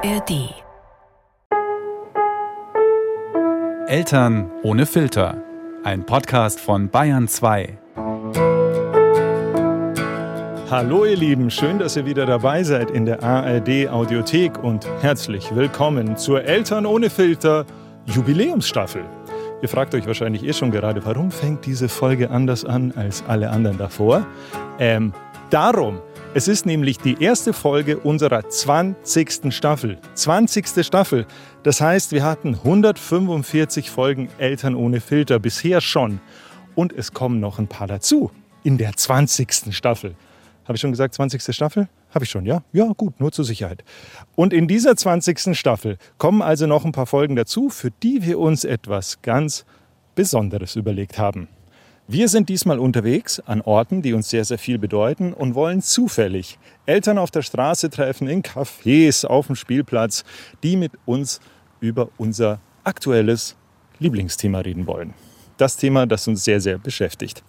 ARD. Eltern ohne Filter. Ein Podcast von Bayern 2. Hallo ihr Lieben, schön, dass ihr wieder dabei seid in der ARD Audiothek und herzlich willkommen zur Eltern ohne Filter Jubiläumsstaffel. Ihr fragt euch wahrscheinlich eh schon gerade, warum fängt diese Folge anders an als alle anderen davor? Ähm, darum, es ist nämlich die erste Folge unserer 20. Staffel. 20. Staffel. Das heißt, wir hatten 145 Folgen Eltern ohne Filter bisher schon. Und es kommen noch ein paar dazu in der 20. Staffel. Habe ich schon gesagt, 20. Staffel? Habe ich schon, ja? Ja, gut, nur zur Sicherheit. Und in dieser 20. Staffel kommen also noch ein paar Folgen dazu, für die wir uns etwas ganz Besonderes überlegt haben. Wir sind diesmal unterwegs an Orten, die uns sehr, sehr viel bedeuten und wollen zufällig Eltern auf der Straße treffen, in Cafés, auf dem Spielplatz, die mit uns über unser aktuelles Lieblingsthema reden wollen. Das Thema, das uns sehr, sehr beschäftigt.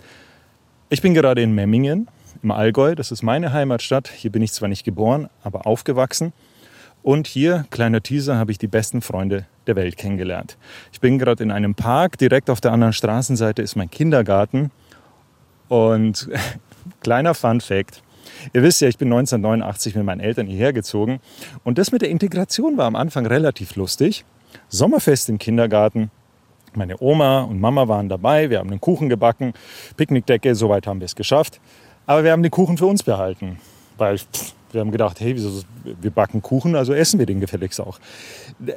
Ich bin gerade in Memmingen im Allgäu, das ist meine Heimatstadt. Hier bin ich zwar nicht geboren, aber aufgewachsen. Und hier, kleiner Teaser, habe ich die besten Freunde der Welt kennengelernt. Ich bin gerade in einem Park, direkt auf der anderen Straßenseite ist mein Kindergarten. Und kleiner Fun Fact. Ihr wisst ja, ich bin 1989 mit meinen Eltern hierher gezogen. Und das mit der Integration war am Anfang relativ lustig. Sommerfest im Kindergarten. Meine Oma und Mama waren dabei. Wir haben einen Kuchen gebacken. Picknickdecke, soweit haben wir es geschafft. Aber wir haben den Kuchen für uns behalten. Weil pff, wir haben gedacht, hey, wieso, wir backen Kuchen, also essen wir den gefälligst auch.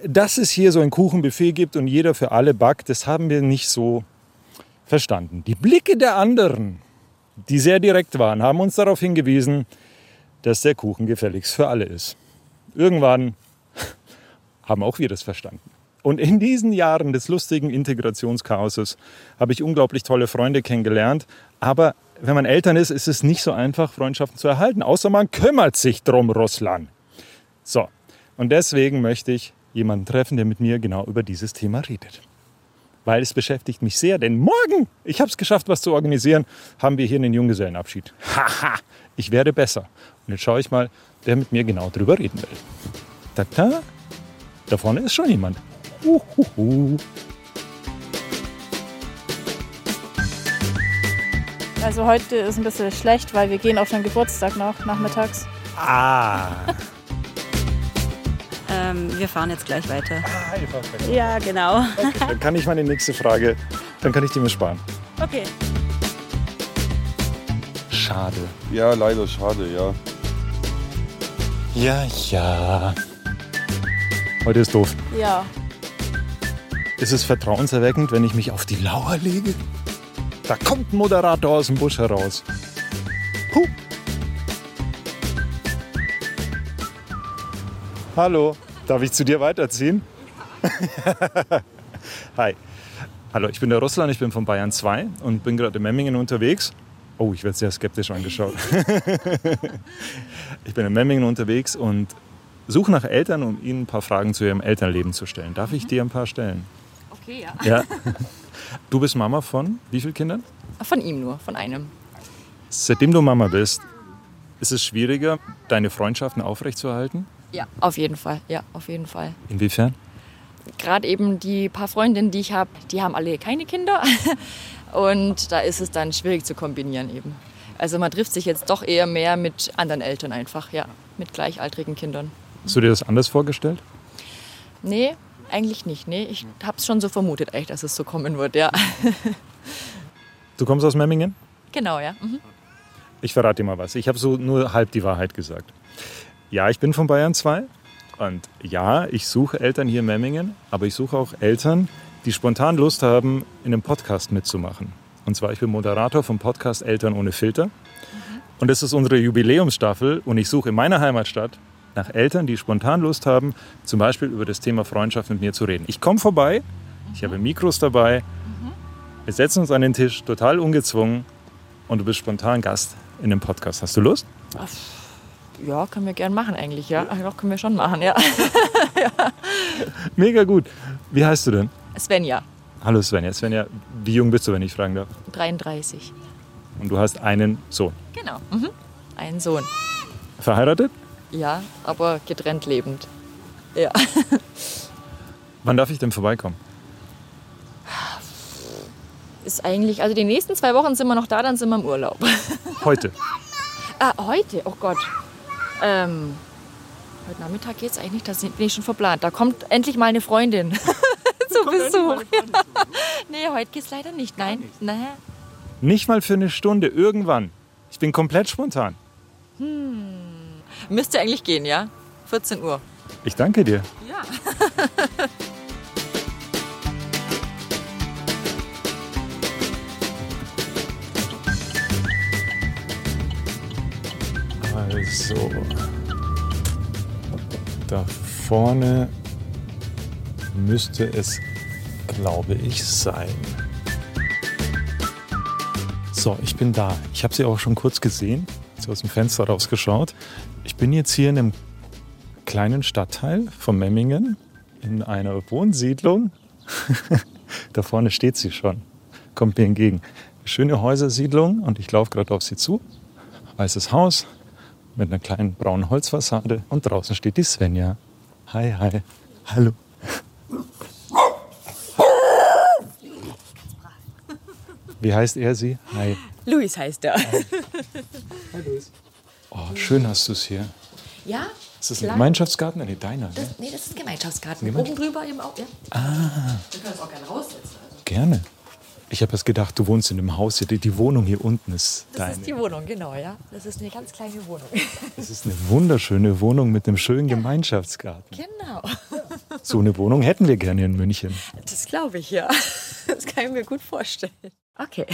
Dass es hier so ein Kuchenbuffet gibt und jeder für alle backt, das haben wir nicht so verstanden. Die Blicke der anderen, die sehr direkt waren, haben uns darauf hingewiesen, dass der Kuchen gefälligst für alle ist. Irgendwann haben auch wir das verstanden. Und in diesen Jahren des lustigen Integrationschaoses habe ich unglaublich tolle Freunde kennengelernt. Aber wenn man Eltern ist, ist es nicht so einfach, Freundschaften zu erhalten, außer man kümmert sich drum, Russland. So, und deswegen möchte ich jemanden treffen, der mit mir genau über dieses Thema redet. Weil es beschäftigt mich sehr, denn morgen, ich habe es geschafft, was zu organisieren, haben wir hier einen Junggesellenabschied. Haha, ich werde besser. Und jetzt schaue ich mal, wer mit mir genau drüber reden will. Tata, da vorne ist schon jemand. Uhuhu. Also heute ist ein bisschen schlecht, weil wir gehen auf den Geburtstag noch nachmittags. Ah. Ähm, wir fahren jetzt gleich weiter. ah ihr fahrt weg. Ja, genau. Okay, dann kann ich meine nächste Frage, dann kann ich die mir sparen. Okay. Schade. Ja, leider schade, ja. Ja, ja. Heute ist doof. Ja. Ist es vertrauenserweckend, wenn ich mich auf die Lauer lege? Da kommt ein Moderator aus dem Busch heraus. Huh. Hallo, darf ich zu dir weiterziehen? Hi. Hallo, ich bin der Russland, ich bin von Bayern 2 und bin gerade in Memmingen unterwegs. Oh, ich werde sehr skeptisch angeschaut. ich bin in Memmingen unterwegs und suche nach Eltern, um ihnen ein paar Fragen zu ihrem Elternleben zu stellen. Darf ich dir ein paar stellen? Okay, ja. Ja. Du bist Mama von wie vielen Kindern? Von ihm nur, von einem. Seitdem du Mama bist, ist es schwieriger, deine Freundschaften aufrechtzuerhalten? Ja, auf jeden Fall. Ja, auf jeden Fall. Inwiefern? Gerade eben die paar Freundinnen, die ich habe, die haben alle keine Kinder. Und da ist es dann schwierig zu kombinieren eben. Also man trifft sich jetzt doch eher mehr mit anderen Eltern einfach, ja, mit gleichaltrigen Kindern. Hast du dir das anders vorgestellt? Nee, eigentlich nicht. Nee, ich habe es schon so vermutet, echt, dass es so kommen wird, ja. Du kommst aus Memmingen? genau, ja. Mhm. Ich verrate dir mal was. Ich habe so nur halb die Wahrheit gesagt. Ja, ich bin von Bayern 2 und ja, ich suche Eltern hier in Memmingen, aber ich suche auch Eltern, die spontan Lust haben, in einem Podcast mitzumachen. Und zwar, ich bin Moderator vom Podcast Eltern ohne Filter. Und das ist unsere Jubiläumsstaffel und ich suche in meiner Heimatstadt nach Eltern, die spontan Lust haben, zum Beispiel über das Thema Freundschaft mit mir zu reden. Ich komme vorbei, ich habe Mikros dabei, wir setzen uns an den Tisch, total ungezwungen und du bist spontan Gast in dem Podcast. Hast du Lust? Ja, können wir gern machen eigentlich, ja. Ach, Doch, können wir schon machen, ja. Mega gut. Wie heißt du denn? Svenja, Hallo Svenja. Svenja, wie jung bist du, wenn ich fragen darf? 33. Und du hast einen Sohn. Genau. Mhm. Ein Sohn. Verheiratet? Ja, aber getrennt lebend. Ja. Wann darf ich denn vorbeikommen? Ist eigentlich, also die nächsten zwei Wochen sind wir noch da, dann sind wir im Urlaub. Heute. Ah, heute? Oh Gott. Ähm, heute Nachmittag geht's eigentlich, da bin ich schon verplant. Da kommt endlich mal eine Freundin zu Besuch. nee, heute geht's leider nicht. Nein. Nein. Nicht mal für eine Stunde, irgendwann. Ich bin komplett spontan. Müsste eigentlich gehen, ja? 14 Uhr. Ich danke dir. Ja. Also, da vorne müsste es, glaube ich, sein. So, ich bin da. Ich habe sie auch schon kurz gesehen, sie aus dem Fenster rausgeschaut. Ich bin jetzt hier in einem kleinen Stadtteil von Memmingen in einer Wohnsiedlung. da vorne steht sie schon, kommt mir entgegen. Schöne Häusersiedlung und ich laufe gerade auf sie zu. Weißes Haus mit einer kleinen braunen Holzfassade und draußen steht die Svenja. Hi, hi. Hallo. Wie heißt er sie? Hi. Luis heißt er. Hi, Luis. Oh, schön hast du es hier. Ja? Ist das ein Klar. Gemeinschaftsgarten? Nee, deiner. Ne? Das, nee, das ist ein Gemeinschaftsgarten. Gemeinschaft- Oben drüber eben auch, ja. Ah, Wir können uns auch gerne raussetzen. Also. gerne. Ich habe erst gedacht, du wohnst in dem Haus hier. Die, die Wohnung hier unten ist Das deine. ist die Wohnung, genau, ja. Das ist eine ganz kleine Wohnung. Das ist eine wunderschöne Wohnung mit einem schönen Gemeinschaftsgarten. genau. So eine Wohnung hätten wir gerne in München. Das glaube ich, ja. Das kann ich mir gut vorstellen. Okay.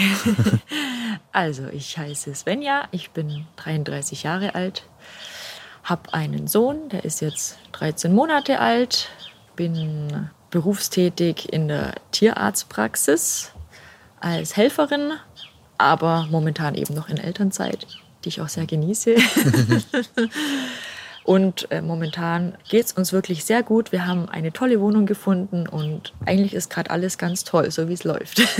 Also, ich heiße Svenja, ich bin 33 Jahre alt, habe einen Sohn, der ist jetzt 13 Monate alt, bin berufstätig in der Tierarztpraxis als Helferin, aber momentan eben noch in Elternzeit, die ich auch sehr genieße. Und äh, momentan geht es uns wirklich sehr gut. Wir haben eine tolle Wohnung gefunden und eigentlich ist gerade alles ganz toll, so wie es läuft.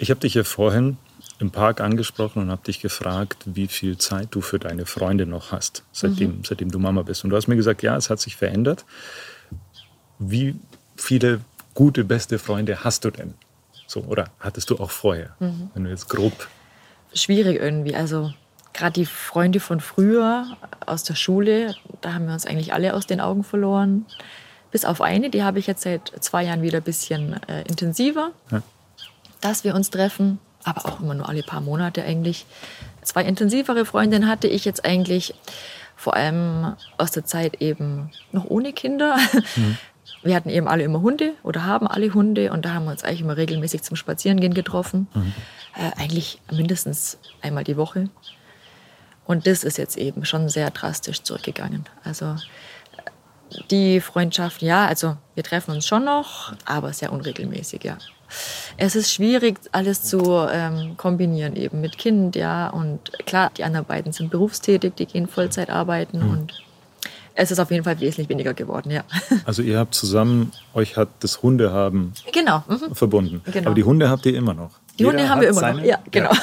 Ich habe dich ja vorhin im Park angesprochen und habe dich gefragt, wie viel Zeit du für deine Freunde noch hast, seitdem, seitdem du Mama bist. Und du hast mir gesagt, ja, es hat sich verändert. Wie viele gute, beste Freunde hast du denn? So, oder hattest du auch vorher? Wenn du jetzt grob. Schwierig irgendwie. Also gerade die Freunde von früher aus der Schule, da haben wir uns eigentlich alle aus den Augen verloren. Bis auf eine, die habe ich jetzt seit zwei Jahren wieder ein bisschen äh, intensiver, Ja. dass wir uns treffen, aber auch immer nur alle paar Monate eigentlich. Zwei intensivere Freundinnen hatte ich jetzt eigentlich vor allem aus der Zeit eben noch ohne Kinder. Wir hatten eben alle immer Hunde oder haben alle Hunde und da haben wir uns eigentlich immer regelmäßig zum Spazierengehen getroffen. Äh, eigentlich mindestens einmal die Woche. Und das ist jetzt eben schon sehr drastisch zurückgegangen. Also die Freundschaft, ja, also wir treffen uns schon noch, aber sehr unregelmäßig, ja. Es ist schwierig, alles zu ähm, kombinieren, eben mit Kind, ja. Und klar, die anderen beiden sind berufstätig, die gehen Vollzeit arbeiten und es ist auf jeden Fall wesentlich weniger geworden, ja. Also ihr habt zusammen, euch hat das Hundehaben genau. Mhm. verbunden. Genau. Aber die Hunde habt ihr immer noch. Die Hunde Jeder haben wir immer noch. seine? Ja, genau.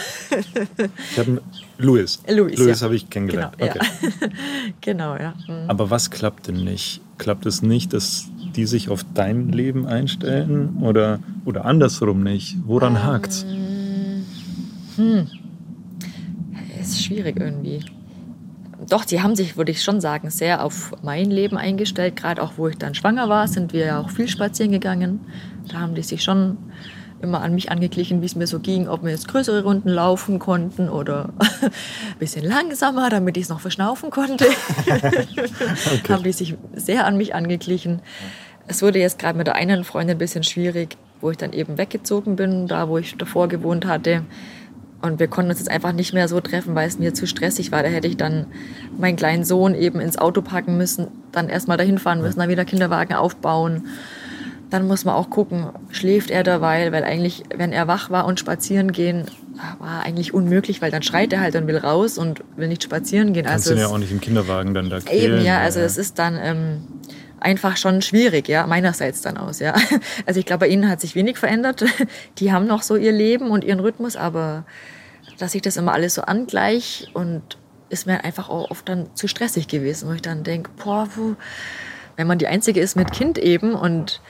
Ich habe Louis. Louis, Louis ja. habe ich kennengelernt. Genau, okay. ja. genau, ja. Mhm. Aber was klappt denn nicht? Klappt es nicht, dass die sich auf dein Leben einstellen oder, oder andersrum nicht? Woran hakt's? ist schwierig irgendwie. Doch, sie haben sich, würde ich schon sagen, sehr auf mein Leben eingestellt. Gerade auch, wo ich dann schwanger war, sind wir ja auch viel spazieren gegangen. Da haben die sich schon immer an mich angeglichen, wie es mir so ging, ob wir jetzt größere Runden laufen konnten oder ein bisschen langsamer, damit ich es noch verschnaufen konnte. Haben die sich sehr an mich angeglichen. Es wurde jetzt gerade mit der einen Freundin ein bisschen schwierig, wo ich dann eben weggezogen bin, da wo ich davor gewohnt hatte. Und wir konnten uns jetzt einfach nicht mehr so treffen, weil es mir zu stressig war. Da hätte ich dann meinen kleinen Sohn eben ins Auto packen müssen, dann erstmal dahin fahren müssen, dann wieder Kinderwagen aufbauen. Dann muss man auch gucken, schläft er derweil, weil eigentlich, wenn er wach war und spazieren gehen, war eigentlich unmöglich, weil dann schreit er halt und will raus und will nicht spazieren gehen. Kannst also du ja auch nicht im Kinderwagen dann da quälen. Eben, ja, also es ist dann ähm, einfach schon schwierig, ja, meinerseits dann aus, ja. Also ich glaube, bei ihnen hat sich wenig verändert. Die haben noch so ihr Leben und ihren Rhythmus, aber dass ich das immer alles so angleich und ist mir einfach auch oft dann zu stressig gewesen, wo ich dann denke, boah, wo, wenn man die Einzige ist mit Kind eben und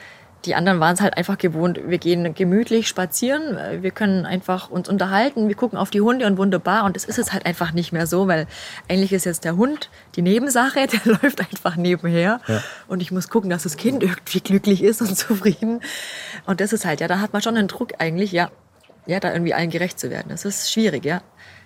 die anderen waren es halt einfach gewohnt, wir gehen gemütlich spazieren, wir können einfach uns unterhalten, wir gucken auf die Hunde und wunderbar. Und das ist es halt einfach nicht mehr so, weil eigentlich ist jetzt der Hund die Nebensache, der läuft einfach nebenher. Ja. Und ich muss gucken, dass das Kind irgendwie glücklich ist und zufrieden. Und das ist halt, ja, da hat man schon einen Druck eigentlich, ja, ja, da irgendwie allen gerecht zu werden. Das ist schwierig, ja.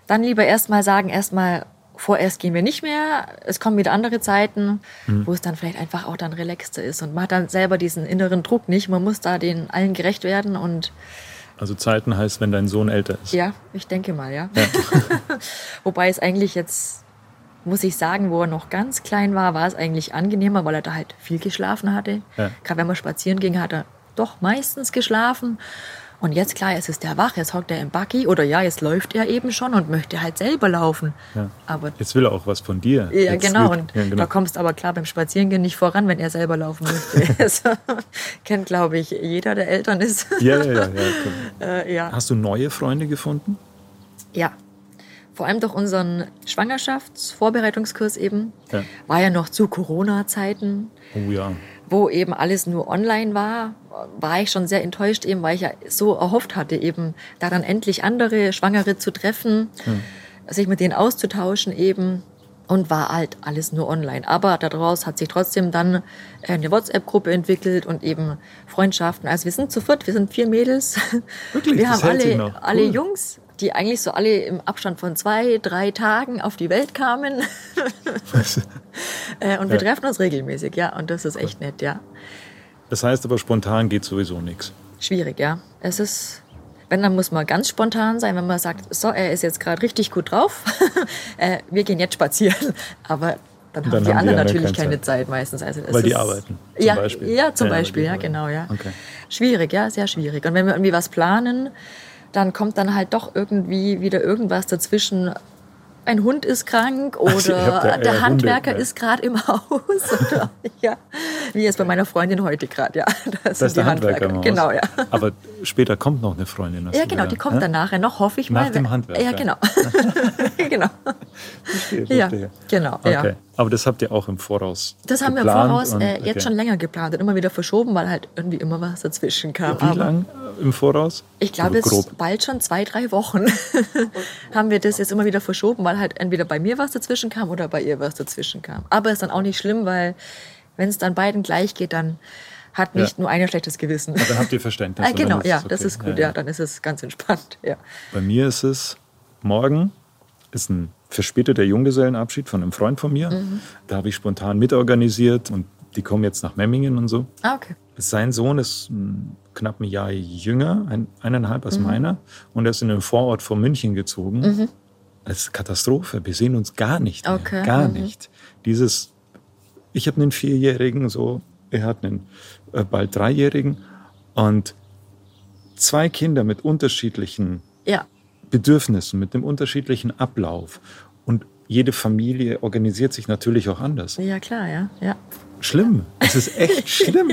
Dann lieber erstmal sagen, erstmal vorerst gehen wir nicht mehr. Es kommen wieder andere Zeiten, wo es dann vielleicht einfach auch dann relaxter ist. Und man hat dann selber diesen inneren Druck nicht. Man muss da den allen gerecht werden. Und Also Zeiten heißt, wenn dein Sohn älter ist. ja, ich denke mal, ja. Wobei es eigentlich jetzt, muss ich sagen, wo er noch ganz klein war, war es eigentlich angenehmer, weil er da halt viel geschlafen hatte. Ja. Gerade wenn man spazieren ging, hat er doch meistens geschlafen. Und jetzt, klar, jetzt ist er wach, jetzt hockt er im Buggy oder ja, jetzt läuft er eben schon und möchte halt selber laufen. Ja. Aber Jetzt will er auch was von dir. ja, genau. wird- Und ja, genau. da kommst aber klar beim Spazierengehen nicht voran, wenn er selber laufen möchte. Das kennt, glaube ich, jeder, der Eltern ist. ja, ja, ja, äh, ja. Hast du neue Freunde gefunden? ja. Vor allem durch unseren Schwangerschaftsvorbereitungskurs eben. Ja. War ja noch zu Corona-Zeiten, Oh ja. Wo eben alles nur online war. War ich schon sehr enttäuscht eben, weil ich ja so erhofft hatte, eben daran endlich andere Schwangere zu treffen, sich mit denen auszutauschen eben. Und war halt alles nur online. Aber daraus hat sich trotzdem dann eine WhatsApp-Gruppe entwickelt und eben Freundschaften. Also wir sind zu viert, wir sind vier Mädels. Wirklich? Wir Das haben alle, alle Cool. Jungs, die eigentlich so alle im Abstand von zwei, drei Tagen auf die Welt kamen. Äh, und wir Ja. treffen uns regelmäßig, ja. Und das ist echt nett, ja. Das heißt aber, spontan geht sowieso nichts. Schwierig, ja. Es ist, wenn, dann muss man ganz spontan sein, wenn man sagt, so, er ist jetzt gerade richtig gut drauf, äh, wir gehen jetzt spazieren. Aber dann haben Dann die haben die anderen anderen natürlich keine keine Zeit meistens. Also Weil die arbeiten, zum ja, Beispiel. Ja, zum Ja, Beispiel, die ja, genau, ja. Okay. Schwierig, ja, sehr schwierig. Und wenn wir irgendwie was planen, dann kommt dann halt doch irgendwie wieder irgendwas dazwischen. Ein Hund ist krank oder Also der Handwerker Hunde, ist gerade im Haus. Oder, ja, wie jetzt bei meiner Freundin heute gerade, ja. Da Das ist der Handwerker Haus. Genau, ja. Aber später kommt noch eine Freundin. Ja, genau, die kommt dann nachher noch, hoffe ich Nach mal. dem Wenn- Handwerker. Ja, genau. genau. Verstehe, Ja, verstehe. genau, Okay. ja. Aber das habt ihr auch im Voraus Das haben wir im Voraus und- äh, okay. jetzt schon länger geplant und immer wieder verschoben, weil halt irgendwie immer was dazwischen kam. Wie Aber lang äh, im Voraus? Ich glaube, Also jetzt grob. bald schon zwei, drei Wochen haben wir das jetzt immer wieder verschoben, weil halt entweder bei mir was dazwischen kam oder bei ihr was dazwischen kam. Aber ist dann auch nicht schlimm, weil wenn es dann beiden gleich geht, dann hat nicht Ja. nur einer schlechtes Gewissen. Dann habt ihr Verständnis. Ah, genau, ja, es das okay. ist gut, ja, dann ist es ganz entspannt. Ja. Bei mir ist es morgen ist ein verspäteter Junggesellenabschied von einem Freund von mir. Mhm. Da habe ich spontan mitorganisiert und die kommen jetzt nach Memmingen und so. Ah, okay. Sein Sohn ist mm, knapp ein Jahr jünger, ein, eineinhalb Mhm. als meiner, und er ist in den Vorort von München gezogen. Das ist Katastrophe. Wir sehen uns gar nicht. Mehr. Okay, Gar mhm. nicht. Dieses, ich habe einen Vierjährigen, so, er hat einen äh, bald Dreijährigen und zwei Kinder mit unterschiedlichen Ja, Bedürfnissen, mit einem unterschiedlichen Ablauf. Und jede Familie organisiert sich natürlich auch anders. ja klar, ja. ja. Schlimm. Es ist echt schlimm.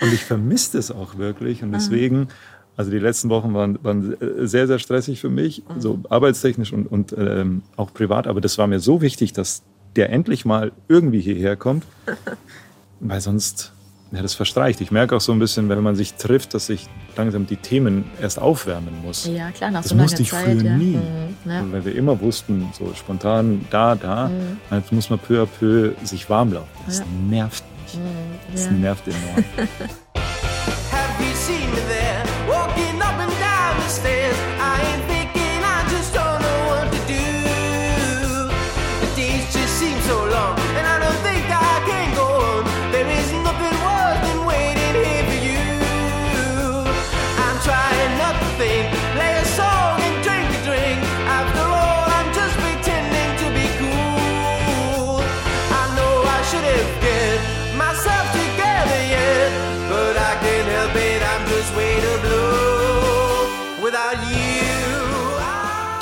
Und ich vermisse das auch wirklich. Und deswegen, also die letzten Wochen waren, waren sehr, sehr stressig für mich, so arbeitstechnisch und, und ähm, auch privat. Aber das war mir so wichtig, dass der endlich mal irgendwie hierher kommt. Weil sonst, ja, das verstreicht. Ich merke auch so ein bisschen, wenn man sich trifft, dass sich langsam die Themen erst aufwärmen muss. Ja, klar, nach Das so langer musste ich Zeit. früher ja. nie. Mhm, ja. Weil wir immer wussten, so spontan da, da. Mhm. Jetzt muss man peu à peu sich warm laufen. Das nervt mich. Das ja. nervt enorm. Have you seen me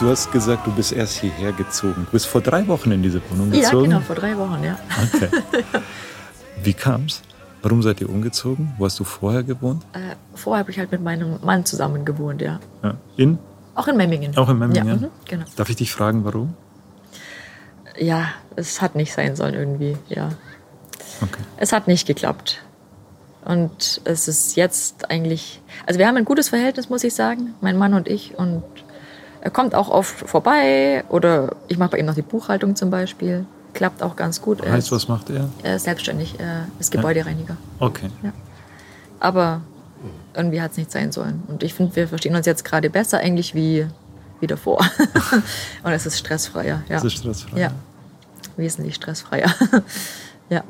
Du hast gesagt, du bist erst hierher gezogen. Du bist vor drei Wochen in diese Wohnung ja, gezogen. genau, vor drei Wochen, ja. Okay. Wie kam's? Warum seid ihr umgezogen? Wo hast du vorher gewohnt? Äh, vorher habe ich halt mit meinem Mann zusammen gewohnt, ja. Ja. In? Auch in Memmingen. Auch in Memmingen? Ja, mhm, genau. Darf ich dich fragen, warum? ja, es hat nicht sein sollen irgendwie, ja. Okay. Es hat nicht geklappt. Und es ist jetzt eigentlich, also wir haben ein gutes Verhältnis, muss ich sagen, mein Mann und ich. Und er kommt auch oft vorbei oder ich mache bei ihm noch die Buchhaltung zum Beispiel. Klappt auch ganz gut. Heißt, ist, was macht er? er ist selbstständig, er ist Gebäudereiniger. Okay. Aber irgendwie hat es nicht sein sollen. Und ich finde, wir verstehen uns jetzt gerade besser eigentlich wie, wie davor. und es ist stressfreier. Ja. Das ist stressfrei. Ja, wesentlich stressfreier. ja,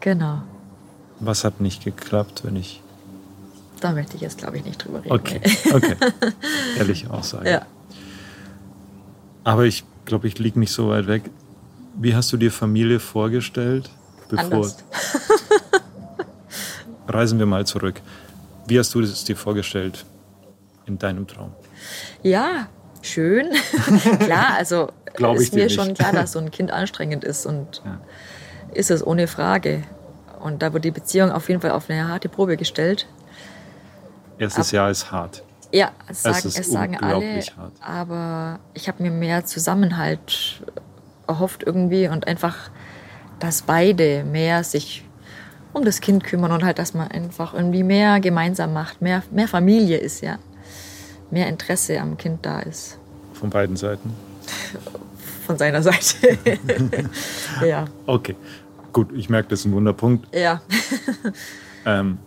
genau. Was hat nicht geklappt, wenn ich. Da möchte ich jetzt, glaube ich, nicht drüber reden. Okay, okay. Ehrliche Aussage. Ja. Aber ich glaube, ich liege nicht so weit weg. Wie hast du dir Familie vorgestellt? Bevor Anders. reisen wir mal zurück. Wie hast du es dir vorgestellt in deinem Traum? Ja, schön. klar, also ist mir nicht. schon klar, dass so ein Kind anstrengend ist und Ja. ist es ohne Frage. Und da wird die Beziehung auf jeden Fall auf eine harte Probe gestellt. Erstes Jahr ist hart. Ja, es sagen, ist es sagen alle, hart. aber ich habe mir mehr Zusammenhalt erhofft irgendwie und einfach, dass beide mehr sich um das Kind kümmern und halt, dass man einfach irgendwie mehr gemeinsam macht, mehr, mehr Familie ist, ja. Mehr Interesse am Kind da ist. Von beiden Seiten. Von seiner Seite. ja. Okay. Gut, ich merke, das ist ein Wunderpunkt. Ja. Ähm,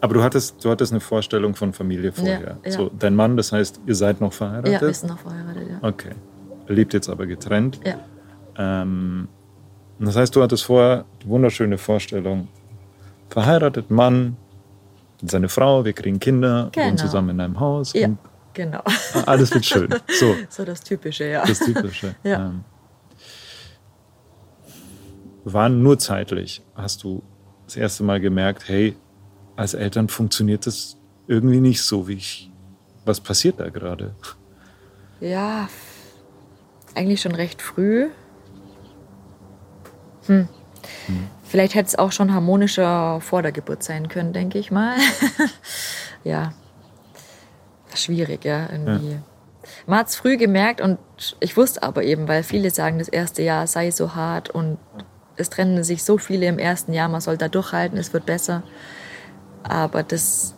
aber du hattest, du hattest eine Vorstellung von Familie vorher. ja. So, dein Mann, das heißt, ihr seid noch ja, verheiratet? wir sind noch verheiratet, ja. Okay. Er lebt jetzt aber getrennt. Ja. Ähm, das heißt, du hattest vorher die wunderschöne Vorstellung, verheiratet, Mann, seine Frau, wir kriegen Kinder, wohnen Genau. zusammen in einem Haus Ja, genau. alles wird schön. So, So das Typische, ja. das Typische. Ja. Ähm, waren nur zeitlich. Hast du das erste Mal gemerkt, hey, als Eltern funktioniert das irgendwie nicht so, wie ich. Was passiert da gerade? Ja, eigentlich schon recht früh. Hm. Vielleicht hätte es auch schon harmonischer vor der Geburt sein können, denke ich mal. ja, schwierig, ja, irgendwie. Man hat es früh gemerkt und ich wusste aber eben, weil viele sagen, das erste Jahr sei so hart und es trennen sich so viele im ersten Jahr, man soll da durchhalten, es wird besser. Aber das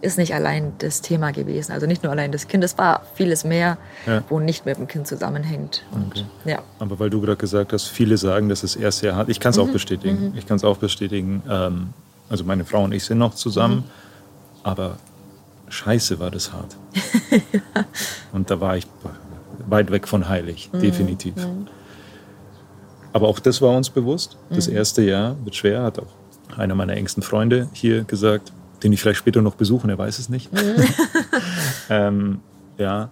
ist nicht allein das Thema gewesen. Also nicht nur allein das Kind, es war vieles mehr, Ja. wo nicht mit dem Kind zusammenhängt. Und ja, Aber weil du gerade gesagt hast, viele sagen, dass es erst sehr hart. Ich kann es auch bestätigen. Ich kann es auch bestätigen. Ähm, also meine Frau und ich sind noch zusammen, aber scheiße war das hart. Und da war ich weit weg von heilig, definitiv. Aber auch das war uns bewusst. Das erste Jahr wird schwer, hat auch einer meiner engsten Freunde hier gesagt, den ich vielleicht später noch besuchen, er weiß es nicht. ähm, ja,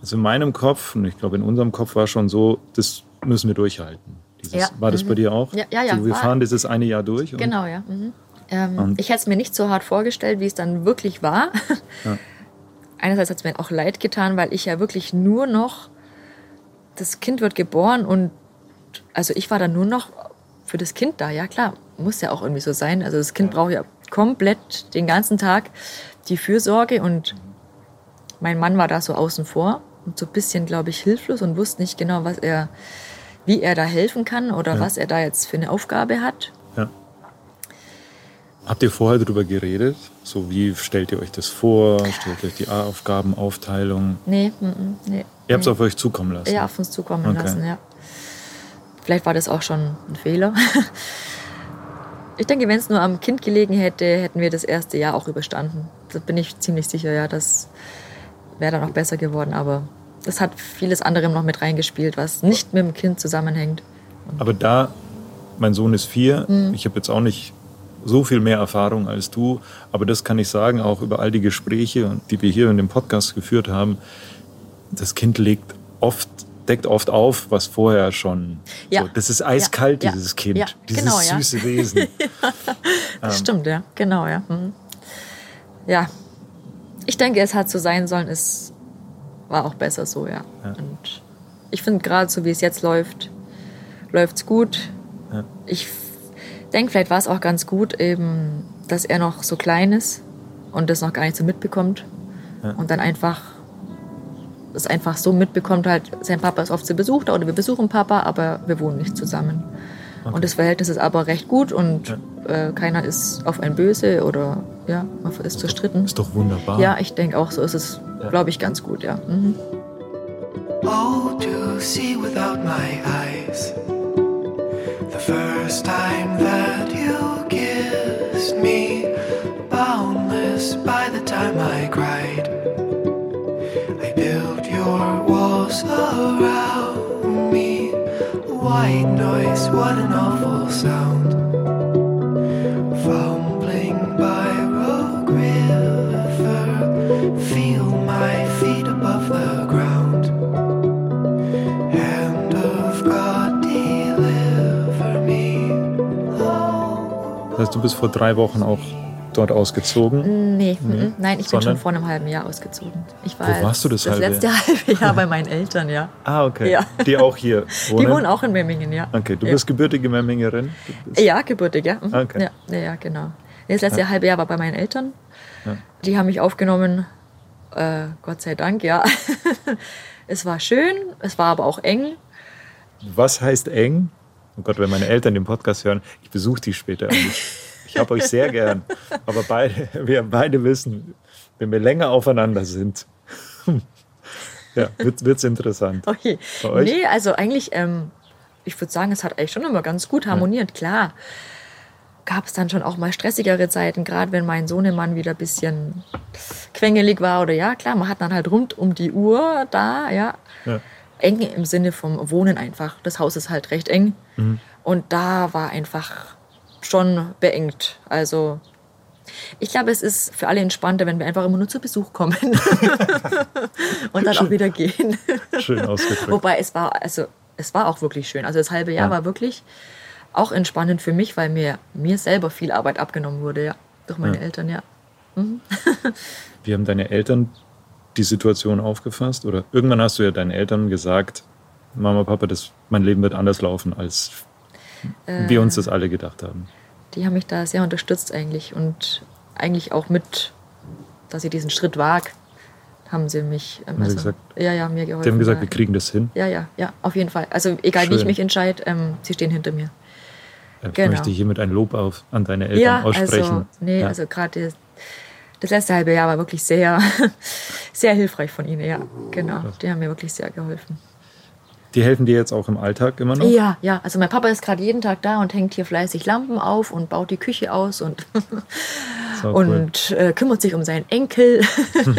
also in meinem Kopf, und ich glaube in unserem Kopf war schon so, das müssen wir durchhalten. Dieses, Ja. War das bei dir auch? Ja, ja, ja, So, wir war- fahren dieses eine Jahr durch. Genau, ja. Mhm. Ähm, ich hätte es mir nicht so hart vorgestellt, wie es dann wirklich war. Ja. Einerseits hat es mir auch leid getan, weil ich ja wirklich nur noch, das Kind wird geboren und also ich war dann nur noch für das Kind da. Ja klar, muss ja auch irgendwie so sein. Also das Kind braucht ja komplett den ganzen Tag die Fürsorge und mein Mann war da so außen vor und so ein bisschen, glaube ich, hilflos und wusste nicht genau, was er, wie er da helfen kann oder Ja. was er da jetzt für eine Aufgabe hat. Ja. Habt ihr vorher darüber geredet? So, wie stellt ihr euch das vor? Stellt euch die Aufgabenaufteilung? Nee, mm, mm, nee. Ihr habt es auf euch zukommen lassen. Ja, auf uns zukommen Okay. lassen, ja. Vielleicht war das auch schon ein Fehler. Ich denke, wenn es nur am Kind gelegen hätte, hätten wir das erste Jahr auch überstanden. Da bin ich ziemlich sicher, ja, das wäre dann auch besser geworden. Aber das hat vieles andere noch mit reingespielt, was nicht mit dem Kind zusammenhängt. Aber da, mein Sohn ist vier, Mhm. ich habe jetzt auch nicht so viel mehr Erfahrung als du, aber das kann ich sagen, auch über all die Gespräche, die wir hier in dem Podcast geführt haben, das Kind legt oft, deckt oft auf, was vorher schon. Ja. So, das ist eiskalt, Ja, dieses Kind, Ja, dieses genau, ja. süße Wesen. Das stimmt, ja, genau, ja. Mhm. Ja, ich denke, es hat so sein sollen, es war auch besser so, ja. Und ich finde gerade so, wie es jetzt läuft, läuft es gut. Ich denke, vielleicht war es auch ganz gut, eben, dass er noch so klein ist und das noch gar nicht so mitbekommt. Und dann einfach es einfach so mitbekommt, halt, sein Papa ist oft zu Besuch da oder wir besuchen Papa, aber wir wohnen nicht zusammen. Und das Verhältnis ist aber recht gut und äh, keiner ist auf ein Böse oder ja, man ist zerstritten. Ist doch wunderbar. Ja, ich denke auch, so ist es, glaube ich, ganz gut, ja. Mhm. Oh, to see without my eyes. The first time that you kissed me, boundless by the time I cried. Walls around me. White noise, what an awful sound. Fumbling by Rogue River, feel my feet above the ground. Hand of God, deliver me. Das du bist vor drei Wochen auch dort ausgezogen. Nee, mhm. nein, ich bin Sondern? schon vor einem halben Jahr ausgezogen. Ich war Wo warst du das das halbe letzte halbe Jahr bei meinen Eltern, ja. Ah, okay. Ja. Die auch hier wohnen? Die wohnen auch in Memmingen, ja. Okay, du ja. bist gebürtige Memmingerin? Bist Ja, gebürtig, ja. Mhm. Okay. ja. Ja, ja, genau. Das letzte halbe Jahr war bei meinen Eltern. Ja. Die haben mich aufgenommen, äh, Gott sei Dank, ja. es war schön, es war aber auch eng. Was heißt eng? Oh Gott, wenn meine Eltern den Podcast hören, ich besuche die später. Ich habe euch sehr gern. Aber beide, wir beide wissen, wenn wir länger aufeinander sind, ja, wird es interessant. Okay. Bei euch? Nee, also eigentlich, ähm, ich würde sagen, es hat eigentlich schon immer ganz gut harmoniert. Klar, gab es dann schon auch mal stressigere Zeiten, gerade wenn mein Sohnemann wieder ein bisschen quengelig war oder ja, klar, man hat dann halt rund um die Uhr da, ja. Ja. Eng im Sinne vom Wohnen einfach. Das Haus ist halt recht eng. Und da war einfach schon beengt. Also ich glaube, es ist für alle entspannter, wenn wir einfach immer nur zu Besuch kommen und dann auch wieder gehen. Schön ausgedrückt. Wobei es war, also es war auch wirklich schön. Also das halbe Jahr Ja. war wirklich auch entspannend für mich, weil mir, mir selber viel Arbeit abgenommen wurde, ja. Durch meine Ja. Eltern, ja. Wie haben deine Eltern die Situation aufgefasst? Oder irgendwann hast du ja deinen Eltern gesagt, Mama, Papa, das, mein Leben wird anders laufen, als wir uns das alle gedacht haben. Die haben mich da sehr unterstützt eigentlich und eigentlich auch mit, dass ich diesen Schritt wage, haben sie mich, ähm, sie gesagt? ja, ja, mir geholfen. Die haben gesagt, wir kriegen das hin. Ja, ja, ja, auf jeden Fall. Also egal, wie ich Schön. mich entscheide, ähm, sie stehen hinter mir. Ich Genau. möchte hiermit ein Lob auf, an deine Eltern ja, aussprechen. also, nee, ja. also gerade das, das letzte halbe Jahr war wirklich sehr, sehr hilfreich von ihnen, ja, genau. Die haben mir wirklich sehr geholfen. Die helfen dir jetzt auch im Alltag immer noch? Ja, ja, also mein Papa ist gerade jeden Tag da und hängt hier fleißig Lampen auf und baut die Küche aus und, Sau cool. und äh, kümmert sich um seinen Enkel.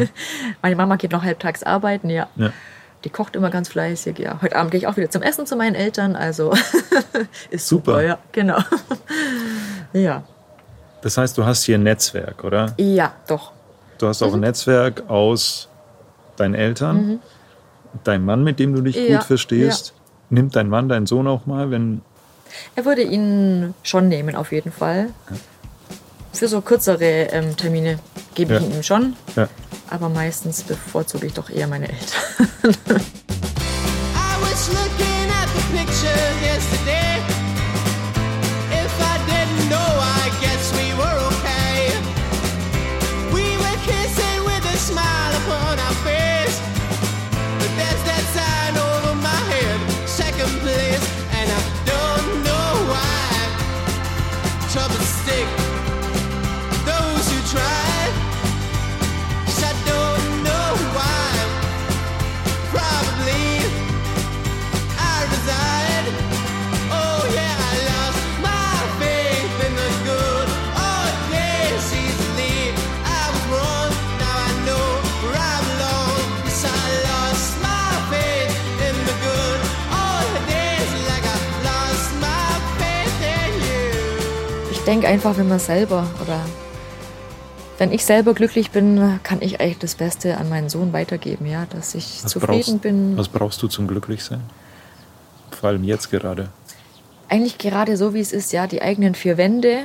Meine Mama geht noch halbtags arbeiten, ja. Ja. Die kocht immer ganz fleißig, ja. Heute Abend gehe ich auch wieder zum Essen zu meinen Eltern, also ist Super. super, ja, genau. ja, Das heißt, du hast hier ein Netzwerk, oder? ja, doch. Du hast auch Mhm. ein Netzwerk aus deinen Eltern, dein Mann, mit dem du dich Ja, gut verstehst. Nimmt dein Mann deinen Sohn auch mal, wenn. Er würde ihn schon nehmen, auf jeden Fall. Für so kürzere ähm, Termine gebe ich Ja. ihn ihm schon, Ja. aber meistens bevorzuge ich doch eher meine Eltern. denke einfach, wenn man selber oder wenn ich selber glücklich bin, kann ich eigentlich das Beste an meinen Sohn weitergeben, ja, dass ich Was zufrieden brauchst, bin. was brauchst du zum Glücklichsein? Vor allem jetzt gerade. Eigentlich gerade so, wie es ist, ja, die eigenen vier Wände.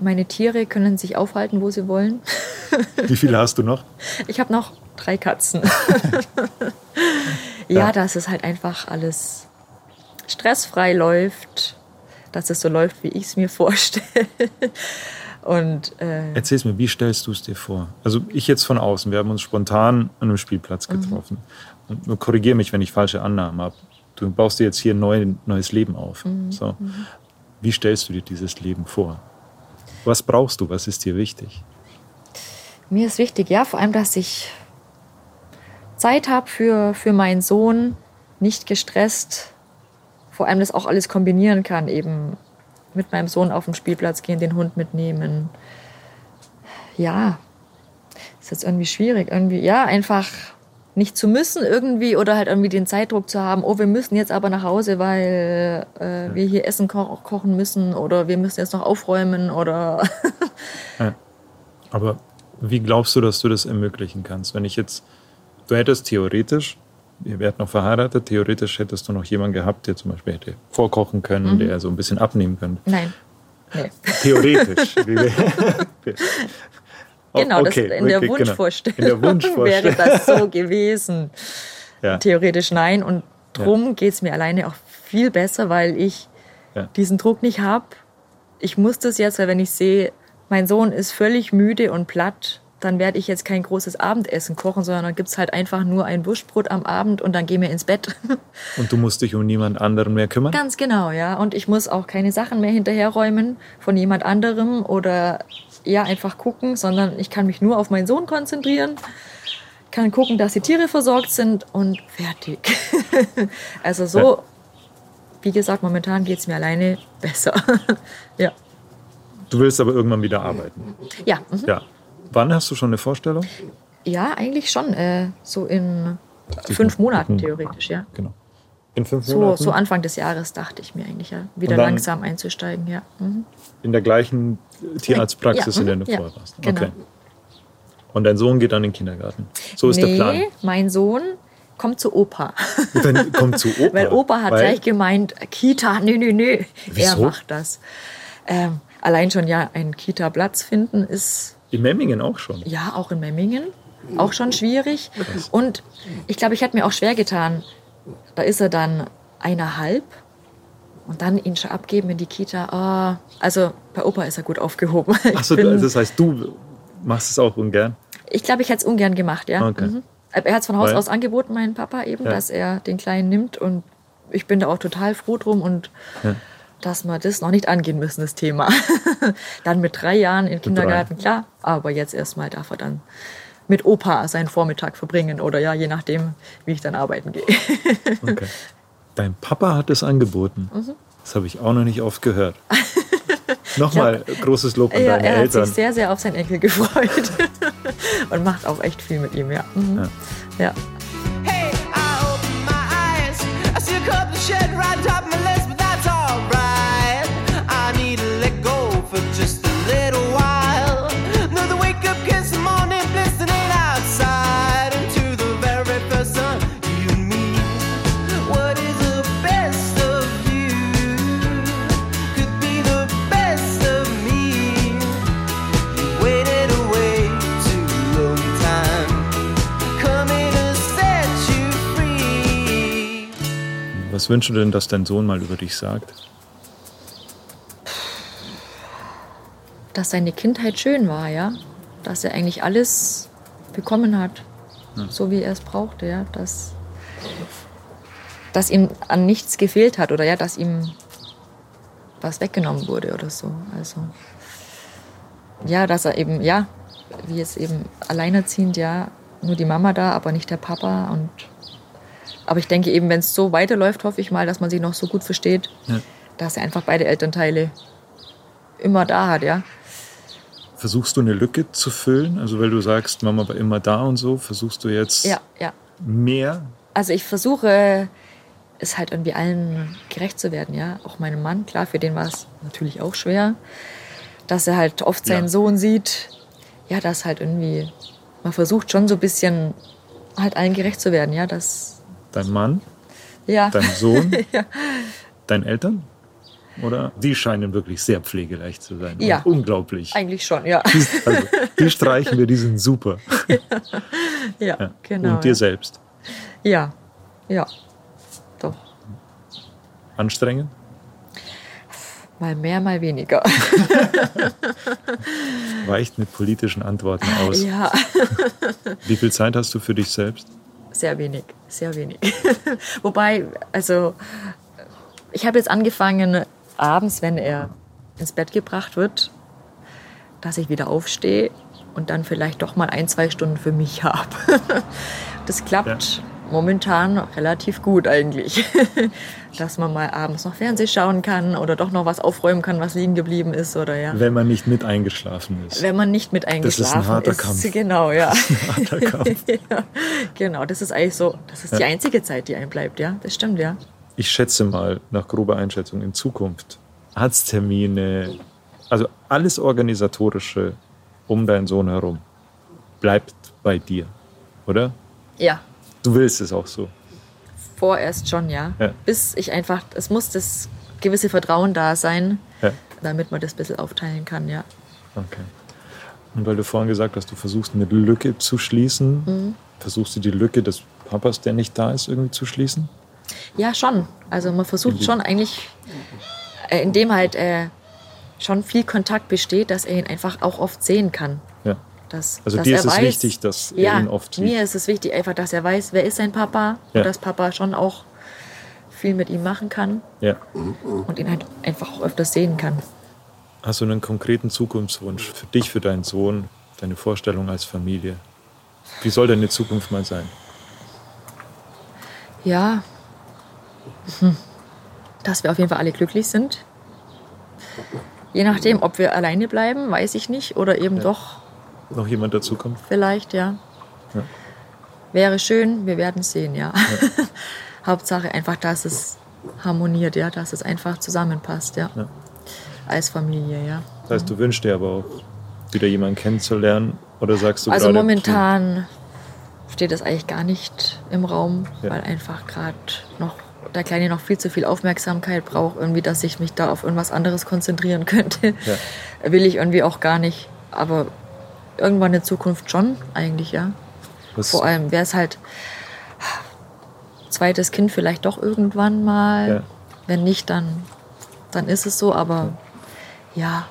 Meine Tiere können sich aufhalten, wo sie wollen. Wie viele hast du noch? Ich habe noch drei Katzen. ja, Ja. dass es halt einfach alles stressfrei läuft, dass es so läuft, wie ich es mir vorstelle. Und äh, Erzähl's mir, wie stellst du es dir vor? Also ich jetzt von außen, wir haben uns spontan an einem Spielplatz Mhm. getroffen. korrigiere mich, wenn ich falsche Annahmen habe. Du baust dir jetzt hier ein neu, neues Leben auf. So. Wie stellst du dir dieses Leben vor? Was brauchst du? Was ist dir wichtig? Mir ist wichtig, ja, vor allem, dass ich Zeit habe für, für meinen Sohn, nicht gestresst, vor allem das auch alles kombinieren kann, eben mit meinem Sohn auf den Spielplatz gehen, den Hund mitnehmen. Ja, ist jetzt irgendwie schwierig, irgendwie, ja, einfach nicht zu müssen irgendwie oder halt irgendwie den Zeitdruck zu haben, oh, wir müssen jetzt aber nach Hause, weil äh, wir hier Essen ko kochen müssen oder wir müssen jetzt noch aufräumen oder Aber wie glaubst du, dass du das ermöglichen kannst? Wenn ich jetzt, du hättest theoretisch, ihr wärt noch verheiratet, theoretisch hättest du noch jemanden gehabt, der zum Beispiel hätte vorkochen können, der so ein bisschen abnehmen könnte. nein. Nee. Theoretisch. Genau, okay, das, in der okay, genau. Wunschvorstellung In der Wunschvorstellung. wäre das so gewesen. Ja. Theoretisch nein. Und drum geht es mir alleine auch viel besser, weil ich Ja. diesen Druck nicht habe. Ich muss das jetzt, weil wenn ich sehe, mein Sohn ist völlig müde und platt, dann werde ich jetzt kein großes Abendessen kochen, sondern dann gibt es halt einfach nur ein Wurstbrot am Abend und dann gehen wir ins Bett. Und du musst dich um niemand anderen mehr kümmern? Ganz genau, ja. Und ich muss auch keine Sachen mehr hinterherräumen von jemand anderem oder ja, einfach gucken, sondern ich kann mich nur auf meinen Sohn konzentrieren, kann gucken, dass die Tiere versorgt sind und fertig. also so, Ja. wie gesagt, momentan geht es mir alleine besser. ja. Du willst aber irgendwann wieder arbeiten. Ja, mhm. Ja. Wann hast du schon eine Vorstellung? ja, eigentlich schon. Äh, so in fünf Monaten theoretisch, ja. Genau. In fünf So, Monaten? so Anfang des Jahres dachte ich mir eigentlich, ja. Wieder langsam einzusteigen, ja. Mhm. In der gleichen Tierarztpraxis, Ja, in der mhm, du ja, vorher warst. genau. Okay. Und dein Sohn geht dann in den Kindergarten. So ist nee, der Plan. mein Sohn kommt zu Opa. Dann kommt zu Opa. Weil Opa hat Weil- gleich gemeint, Kita, nö, nö, nö. Er Wieso? macht das. Ähm, allein schon ja einen Kita-Platz finden ist In Memmingen auch schon. ja auch in Memmingen auch schon schwierig. Und ich glaube, ich hätte mir auch schwer getan. Da ist er dann eineinhalb und dann ihn schon abgeben in die Kita. Oh, also bei Opa ist er gut aufgehoben. Achso, bin- das heißt, du machst es auch ungern. Ich glaube, ich hätte es ungern gemacht, ja. Okay. Mhm. Er hat es von Haus Weil- aus angeboten, mein Papa eben, Ja. dass er den Kleinen nimmt und ich bin da auch total froh drum und Ja. Dass wir das noch nicht angehen müssen, das Thema. dann mit drei Jahren im Kindergarten, klar, aber jetzt erstmal darf er dann mit Opa seinen Vormittag verbringen oder ja, je nachdem, wie ich dann arbeiten gehe. Okay. Dein Papa hat es angeboten. Mhm. Das habe ich auch noch nicht oft gehört. Nochmal großes Lob an ja, deine er hat Eltern. sich sehr, sehr auf seinen Enkel gefreut und macht auch echt viel mit ihm, ja. Mhm. ja. Hey, Was wünschst du denn, dass dein Sohn mal über dich sagt? dass seine Kindheit schön war, ja. Dass er eigentlich alles bekommen hat, so wie er es brauchte, ja. Dass, dass ihm an nichts gefehlt hat oder ja, dass ihm was weggenommen wurde oder so. Also ja, dass er eben, ja, wie jetzt eben alleinerziehend, ja, nur die Mama da, aber nicht der Papa und aber ich denke eben, wenn es so weiterläuft, hoffe ich mal, dass man sich noch so gut versteht, Ja. dass er einfach beide Elternteile immer da hat, ja. Versuchst du eine Lücke zu füllen? Also weil du sagst, Mama war immer da und so, versuchst du jetzt Ja, ja. mehr? Also ich versuche, es halt irgendwie allen gerecht zu werden, ja. Auch meinem Mann, klar, für den war es natürlich auch schwer, dass er halt oft seinen Ja. Sohn sieht. Ja, dass halt irgendwie, man versucht schon so ein bisschen halt allen gerecht zu werden, ja. Das, Dein Mann, ja. dein Sohn, Ja. deine Eltern? Oder? Die scheinen wirklich sehr pflegeleicht zu sein. Ja. Unglaublich. Eigentlich schon, ja. Die, also, die streichen wir, die sind super. Ja, Ja. genau. Und dir ja. selbst. Ja, ja. Doch. Anstrengend? Mal mehr, mal weniger. Weicht mit politischen Antworten aus. ja. Wie viel Zeit hast du für dich selbst? Sehr wenig, sehr wenig. Wobei, also ich habe jetzt angefangen, abends, wenn er ins Bett gebracht wird, dass ich wieder aufstehe und dann vielleicht doch mal ein, zwei Stunden für mich habe. Das klappt momentan relativ gut eigentlich. Dass man mal abends noch Fernsehen schauen kann oder doch noch was aufräumen kann, was liegen geblieben ist oder ja. Wenn man nicht mit eingeschlafen ist. Wenn man nicht mit ist ein eingeschlafen harter ist. Kampf. Genau, ja. harter Kampf. ja. Genau, das ist eigentlich so, das ist die einzige Zeit, die einem bleibt, ja. Das stimmt, ja. Ich schätze mal, nach grober Einschätzung in Zukunft, Arzttermine, also alles Organisatorische um deinen Sohn herum, bleibt bei dir, oder? Ja, Du willst es auch so. vorerst schon, ja. Ja. Bis ich einfach, es muss das gewisse Vertrauen da sein, Ja. damit man das ein bisschen aufteilen kann, ja. Okay. Und weil du vorhin gesagt hast, du versuchst eine Lücke zu schließen, Mhm. versuchst du die Lücke des Papas, der nicht da ist, irgendwie zu schließen? Ja, schon. Also man versucht schon eigentlich, äh, indem halt äh, schon viel Kontakt besteht, dass er ihn einfach auch oft sehen kann. Ja. Dass, Also dass dir er ist es weiß, wichtig, dass er ja, ihn oft sieht. mir ist es wichtig einfach, dass er weiß, wer ist sein Papa Ja. und dass Papa schon auch viel mit ihm machen kann Ja. und ihn halt einfach auch öfters sehen kann. Hast du einen konkreten Zukunftswunsch für dich, für deinen Sohn, deine Vorstellung als Familie? Wie soll deine Zukunft mal sein? Ja, hm. dass wir auf jeden Fall alle glücklich sind. Je nachdem, ob wir alleine bleiben, weiß ich nicht. Oder eben doch Noch jemand dazukommt? vielleicht, ja. Ja. Wäre schön, wir werden sehen, ja. Hauptsache einfach, dass es harmoniert, ja, dass es einfach zusammenpasst, ja. Ja. Als Familie, ja. Das heißt, du wünschst dir aber auch, wieder jemanden kennenzulernen? Oder sagst du Also momentan steht das eigentlich gar nicht im Raum, Ja. weil einfach gerade noch der Kleine noch viel zu viel Aufmerksamkeit braucht, irgendwie, dass ich mich da auf irgendwas anderes konzentrieren könnte. Will ich irgendwie auch gar nicht. Aber irgendwann in Zukunft schon, eigentlich, ja. was, Vor allem wäre es halt zweites Kind vielleicht doch irgendwann mal. Ja. Wenn nicht, dann, dann ist es so. Aber ja,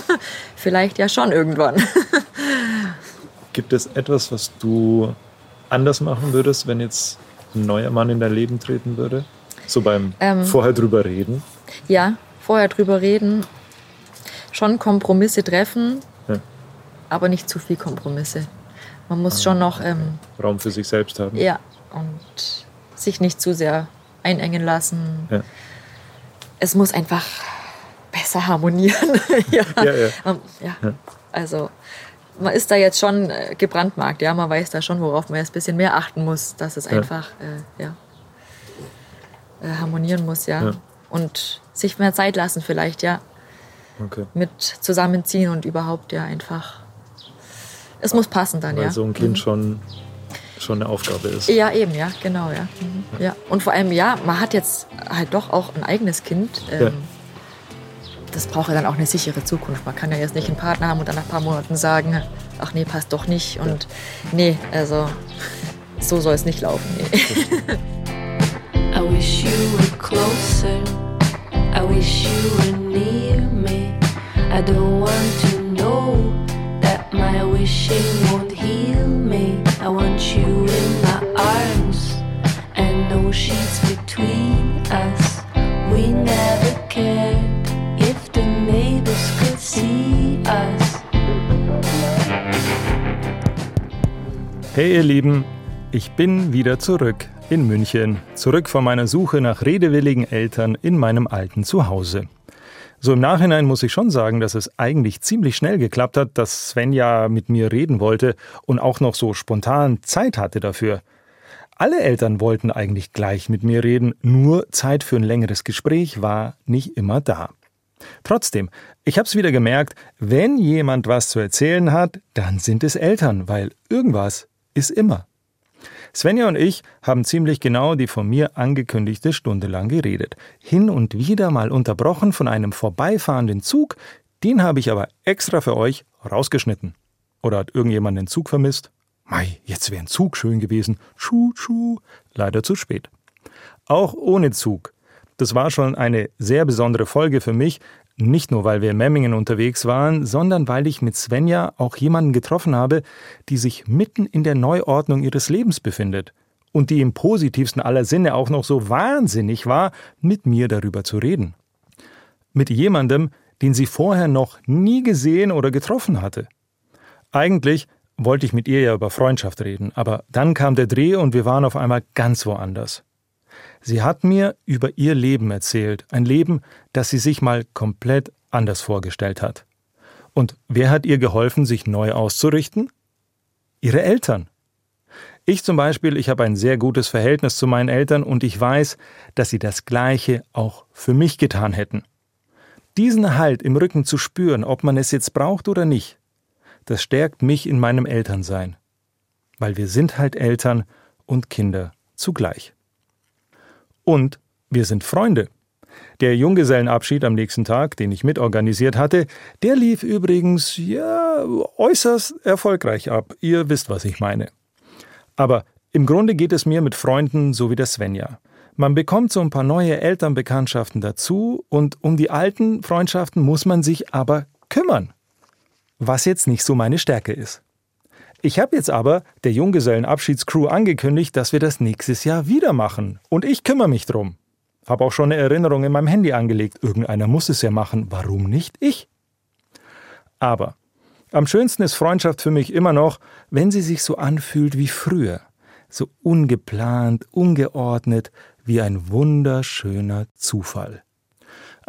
vielleicht ja schon irgendwann. gibt es etwas, was du anders machen würdest, wenn jetzt ein neuer Mann in dein Leben treten würde? So beim Ähm. vorher drüber reden? Ja, vorher drüber reden, schon Kompromisse treffen, Ja. Aber nicht zu viel Kompromisse. Man muss schon noch, ähm, Raum für sich selbst haben? ja, und sich nicht zu sehr einengen lassen. Ja. Es muss einfach besser harmonieren. ja. Ja, ja. Ähm, ja. Also, man ist da jetzt schon äh, gebrandmarkt, ja, man weiß da schon, worauf man jetzt ein bisschen mehr achten muss, dass es einfach, äh, ja, äh, harmonieren muss, ja. Ja. Und sich mehr Zeit lassen vielleicht, ja, Okay. mit zusammenziehen und überhaupt, ja, einfach. Es muss passen dann, Weil ja. so ein Kind schon, schon eine Aufgabe ist. Ja, eben, ja, genau, ja. Mhm. ja. Und vor allem, ja, man hat jetzt halt doch auch ein eigenes Kind. Ähm, Ja. Das braucht ja dann auch eine sichere Zukunft. Man kann ja jetzt nicht einen Partner haben und dann nach ein paar Monaten sagen, ach nee, passt doch nicht. Und nee, also so soll es nicht laufen. Nee. I wish you were closer. I wish you were near me. I don't want to know that my wishing won't heal me. I want you in my arms and no sheets between us. We never cared if the neighbors could see us. Hey ihr Lieben, ich bin wieder zurück in München, zurück von meiner Suche nach redewilligen Eltern in meinem alten Zuhause. So im Nachhinein muss ich schon sagen, dass es eigentlich ziemlich schnell geklappt hat, dass Svenja mit mir reden wollte und auch noch so spontan Zeit hatte dafür. Alle Eltern wollten eigentlich gleich mit mir reden, nur Zeit für ein längeres Gespräch war nicht immer da. Trotzdem, ich habe es wieder gemerkt, wenn jemand was zu erzählen hat, dann sind es Eltern, weil irgendwas ist immer. Svenja und ich haben ziemlich genau die von mir angekündigte Stunde lang geredet. Hin und wieder mal unterbrochen von einem vorbeifahrenden Zug, den habe ich aber extra für euch rausgeschnitten. Oder hat irgendjemand den Zug vermisst? Mei, jetzt wäre ein Zug schön gewesen. Tschu, tschu. Leider zu spät. Auch ohne Zug. Das war schon eine sehr besondere Folge für mich, nicht nur weil wir in Memmingen unterwegs waren, sondern weil ich mit Svenja auch jemanden getroffen habe, die sich mitten in der Neuordnung ihres Lebens befindet und die im positivsten aller Sinne auch noch so wahnsinnig war, mit mir darüber zu reden. Mit jemandem, den sie vorher noch nie gesehen oder getroffen hatte. Eigentlich wollte ich mit ihr ja über Freundschaft reden, aber dann kam der Dreh und wir waren auf einmal ganz woanders. Sie hat mir über ihr Leben erzählt, ein Leben, das sie sich mal komplett anders vorgestellt hat. Und wer hat ihr geholfen, sich neu auszurichten? Ihre Eltern. Ich zum Beispiel, ich habe ein sehr gutes Verhältnis zu meinen Eltern und ich weiß, dass sie das Gleiche auch für mich getan hätten. Diesen Halt im Rücken zu spüren, ob man es jetzt braucht oder nicht, das stärkt mich in meinem Elternsein. Weil wir sind halt Eltern und Kinder zugleich. Und wir sind Freunde. Der Junggesellenabschied am nächsten Tag, den ich mitorganisiert hatte, der lief übrigens, ja, äußerst erfolgreich ab. Ihr wisst, was ich meine. Aber im Grunde geht es mir mit Freunden so wie der Svenja. Man bekommt so ein paar neue Elternbekanntschaften dazu und um die alten Freundschaften muss man sich aber kümmern. Was jetzt nicht so meine Stärke ist. Ich habe jetzt aber der Junggesellenabschiedscrew angekündigt, dass wir das nächstes Jahr wieder machen. Und ich kümmere mich drum. Hab auch schon eine Erinnerung in meinem Handy angelegt. Irgendeiner muss es ja machen. Warum nicht ich? Aber am schönsten ist Freundschaft für mich immer noch, wenn sie sich so anfühlt wie früher. So ungeplant, ungeordnet, wie ein wunderschöner Zufall.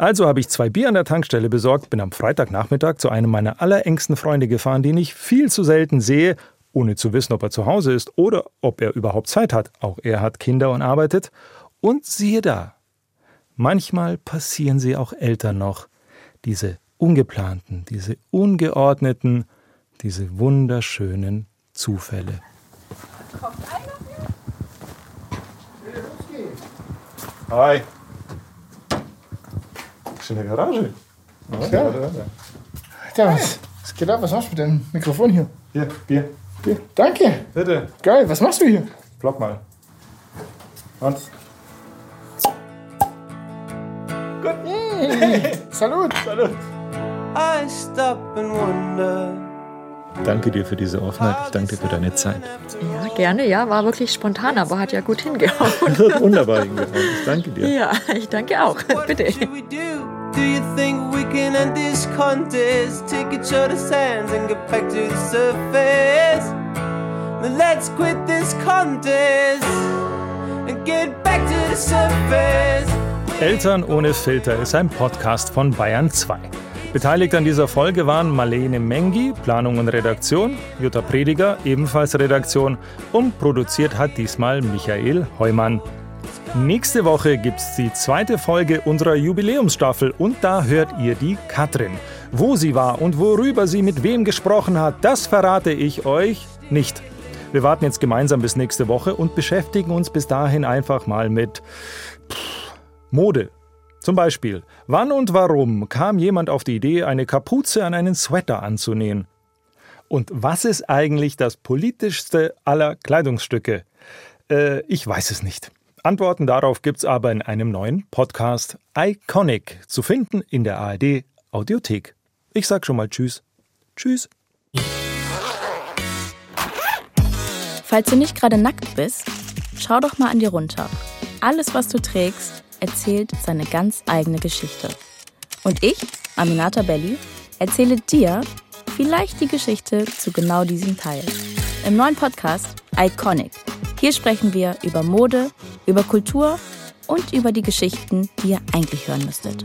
Also habe ich zwei Bier an der Tankstelle besorgt, bin am Freitagnachmittag zu einem meiner allerengsten Freunde gefahren, den ich viel zu selten sehe, ohne zu wissen, ob er zu Hause ist oder ob er überhaupt Zeit hat. Auch er hat Kinder und arbeitet. Und siehe da, manchmal passieren sie auch Eltern noch, diese ungeplanten, diese ungeordneten, diese wunderschönen Zufälle. Hi. Bist du in der Garage? Ja. Ja, was, was geht ab? Was machst du mit deinem Mikrofon hier? Hier, Bier. Bier. Danke. Bitte. Geil, was machst du hier? Plopp mal. Und? Hey, Salut. Salut. I stop and wonder. Danke dir für diese Offenheit. Ich danke dir für deine Zeit. Ja, gerne, ja. War wirklich spontan, aber hat ja gut hingehauen. Wunderbar hingehauen. Ich danke dir. Ja, ich danke auch. Bitte. Do you think we can end this contest? Take each other's hands and get back to the surface. Then let's quit this contest and get back to the surface. Eltern ohne Filter ist ein Podcast von Bayern 2. Beteiligt an dieser Folge waren Marlene Mengi, Planung und Redaktion, Jutta Prediger, ebenfalls Redaktion und produziert hat diesmal Michael Heumann. Nächste Woche gibt's die zweite Folge unserer Jubiläumsstaffel und da hört ihr die Katrin. Wo sie war und worüber sie mit wem gesprochen hat, das verrate ich euch nicht. Wir warten jetzt gemeinsam bis nächste Woche und beschäftigen uns bis dahin einfach mal mit Mode. Zum Beispiel, wann und warum kam jemand auf die Idee, eine Kapuze an einen Sweater anzunähen? Und was ist eigentlich das politischste aller Kleidungsstücke? Äh, ich weiß es nicht. Antworten darauf gibt's aber in einem neuen Podcast Iconic zu finden in der ARD Audiothek. Ich sag schon mal Tschüss. Tschüss. Falls du nicht gerade nackt bist, schau doch mal an dir runter. Alles, was du trägst, erzählt seine ganz eigene Geschichte. Und ich, Aminata Belli, erzähle dir vielleicht die Geschichte zu genau diesem Teil. Im neuen Podcast Iconic. Hier sprechen wir über Mode, über Kultur und über die Geschichten, die ihr eigentlich hören müsstet.